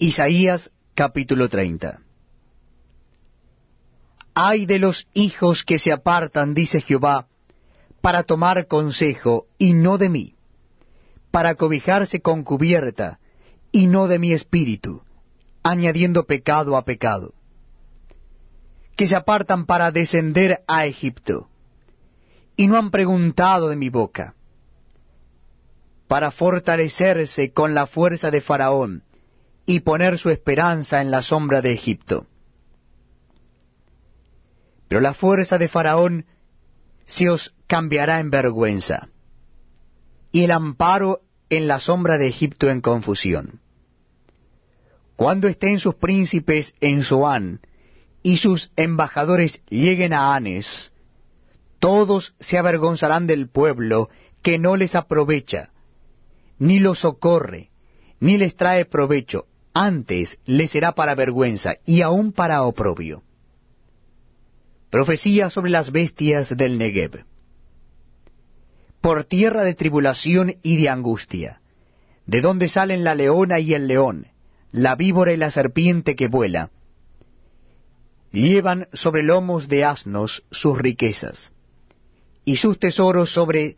Isaías capítulo 30 Ay de los hijos que se apartan, dice Jehová, para tomar consejo, y no de mí, para cobijarse con cubierta, y no de mi espíritu, añadiendo pecado a pecado, que se apartan para descender a Egipto, y no han preguntado de mi boca, para fortalecerse con la fuerza de Faraón, y poner su esperanza en la sombra de Egipto. Pero la fuerza de Faraón se os cambiará en vergüenza, y el amparo en la sombra de Egipto en confusión. Cuando estén sus príncipes en Zoán, y sus embajadores lleguen a Anes, todos se avergonzarán del pueblo que no les aprovecha, ni los socorre, ni les trae provecho, antes les será para vergüenza y aún para oprobio. Profecía sobre las bestias del Negev. Por tierra de tribulación y de angustia, de donde salen la leona y el león, la víbora y la serpiente que vuela, llevan sobre lomos de asnos sus riquezas, y sus tesoros sobre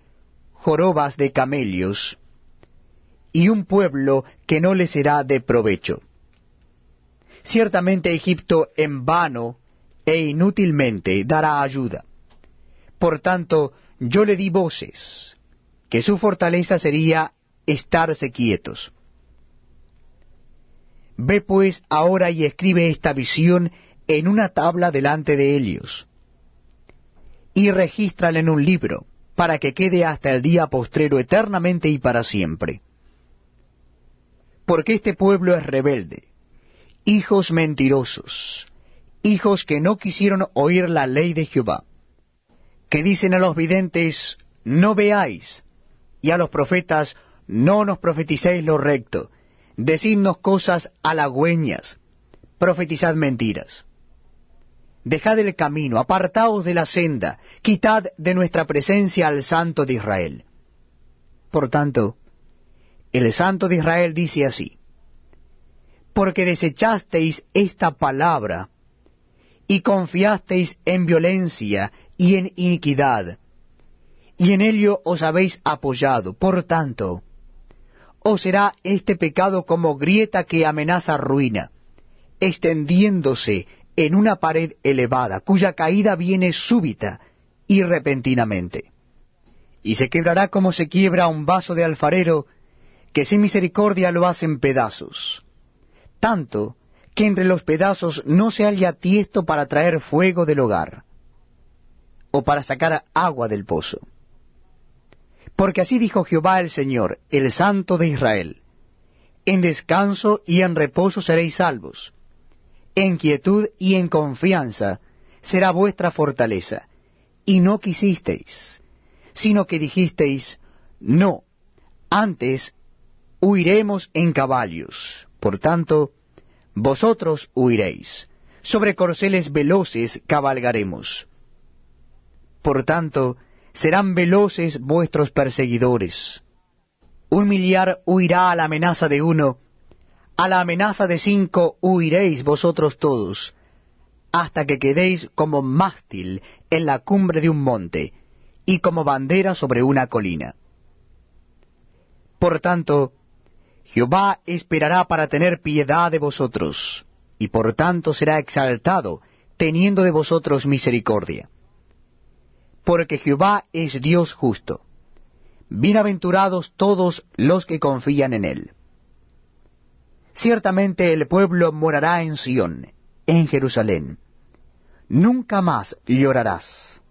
jorobas de camellos, y un pueblo que no le será de provecho. Ciertamente Egipto en vano e inútilmente dará ayuda. Por tanto, yo le di voces, que su fortaleza sería estarse quietos. Ve pues ahora y escribe esta visión en una tabla delante de ellos, y regístrala en un libro, para que quede hasta el día postrero eternamente y para siempre porque este pueblo es rebelde, hijos mentirosos, hijos que no quisieron oír la ley de Jehová, que dicen a los videntes, no veáis, y a los profetas, no nos profeticéis lo recto, decidnos cosas halagüeñas, profetizad mentiras. Dejad el camino, apartaos de la senda, quitad de nuestra presencia al Santo de Israel. Por tanto, el Santo de Israel dice así, porque desechasteis esta palabra y confiasteis en violencia y en iniquidad, y en ello os habéis apoyado. Por tanto, os será este pecado como grieta que amenaza ruina, extendiéndose en una pared elevada, cuya caída viene súbita y repentinamente. Y se quebrará como se quiebra un vaso de alfarero, que sin misericordia lo hacen pedazos, tanto que entre los pedazos no se halla tiesto para traer fuego del hogar, o para sacar agua del pozo. Porque así dijo Jehová el Señor, el Santo de Israel, en descanso y en reposo seréis salvos, en quietud y en confianza será vuestra fortaleza, y no quisisteis, sino que dijisteis, no, antes huiremos en caballos. Por tanto, vosotros huiréis. Sobre corceles veloces cabalgaremos. Por tanto, serán veloces vuestros perseguidores. Un millar huirá a la amenaza de uno, a la amenaza de cinco huiréis vosotros todos, hasta que quedéis como mástil en la cumbre de un monte, y como bandera sobre una colina. Por tanto, Jehová esperará para tener piedad de vosotros, y por tanto será exaltado, teniendo de vosotros misericordia. Porque Jehová es Dios justo. Bienaventurados todos los que confían en él. Ciertamente el pueblo morará en Sión, en Jerusalén. Nunca más llorarás.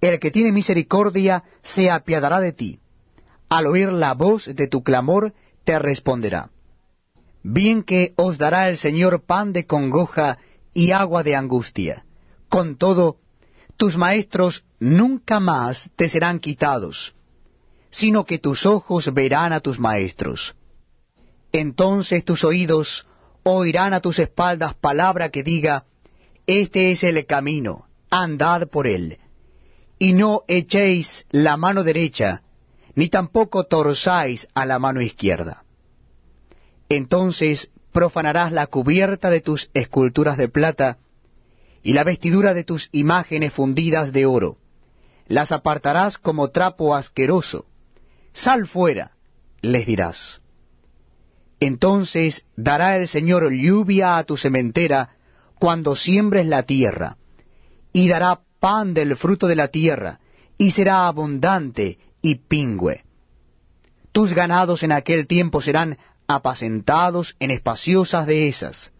El que tiene misericordia se apiadará de ti. Al oír la voz de tu clamor, te responderá. Bien que os dará el Señor pan de congoja y agua de angustia. Con todo, tus maestros nunca más te serán quitados, sino que tus ojos verán a tus maestros. Entonces tus oídos oirán a tus espaldas palabra que diga, Este es el camino, andad por él. Y no echéis la mano derecha, ni tampoco torzáis a la mano izquierda. Entonces profanarás la cubierta de tus esculturas de plata, y la vestidura de tus imágenes fundidas de oro. Las apartarás como trapo asqueroso. Sal fuera, les dirás. Entonces dará el Señor lluvia a tu sementera cuando siembres la tierra, y dará pan del fruto de la tierra, y será abundante y pingüe. Tus ganados en aquel tiempo serán apacentados en espaciosas dehesas.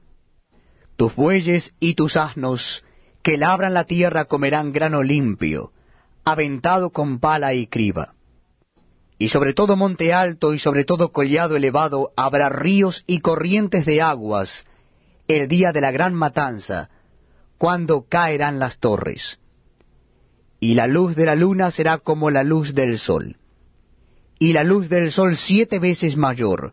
Tus bueyes y tus asnos que labran la tierra comerán grano limpio, aventado con pala y criba. Y sobre todo monte alto y sobre todo collado elevado habrá ríos y corrientes de aguas el día de la gran matanza, cuando caerán las torres. Y la luz de la luna será como la luz del sol. Y la luz del sol siete veces mayor,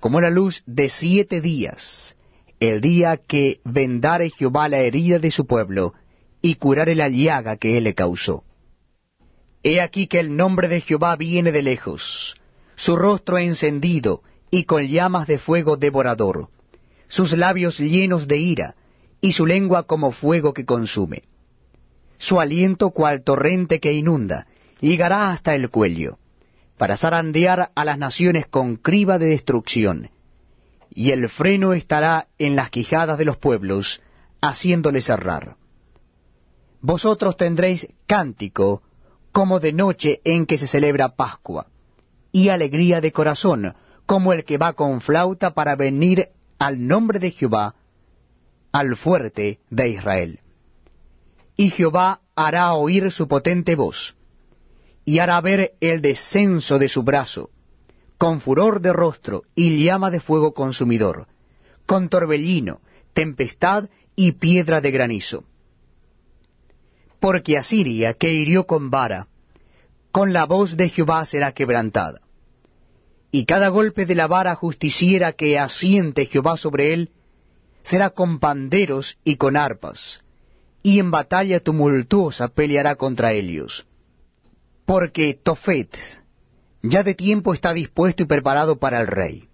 como la luz de siete días, el día que vendare Jehová la herida de su pueblo, y curare la llaga que él le causó. He aquí que el nombre de Jehová viene de lejos, su rostro encendido, y con llamas de fuego devorador, sus labios llenos de ira, y su lengua como fuego que consume. Su aliento cual torrente que inunda, llegará hasta el cuello para zarandear a las naciones con criba de destrucción, y el freno estará en las quijadas de los pueblos, haciéndoles cerrar. Vosotros tendréis cántico como de noche en que se celebra Pascua, y alegría de corazón, como el que va con flauta para venir al nombre de Jehová, al fuerte de Israel. Y Jehová hará oír su potente voz, y hará ver el descenso de su brazo, con furor de rostro y llama de fuego consumidor, con torbellino, tempestad y piedra de granizo. Porque Asiria, que hirió con vara, con la voz de Jehová será quebrantada. Y cada golpe de la vara justiciera que asiente Jehová sobre él, será con panderos y con arpas, y en batalla tumultuosa peleará contra ellos porque Tofet ya de tiempo está dispuesto y preparado para el rey.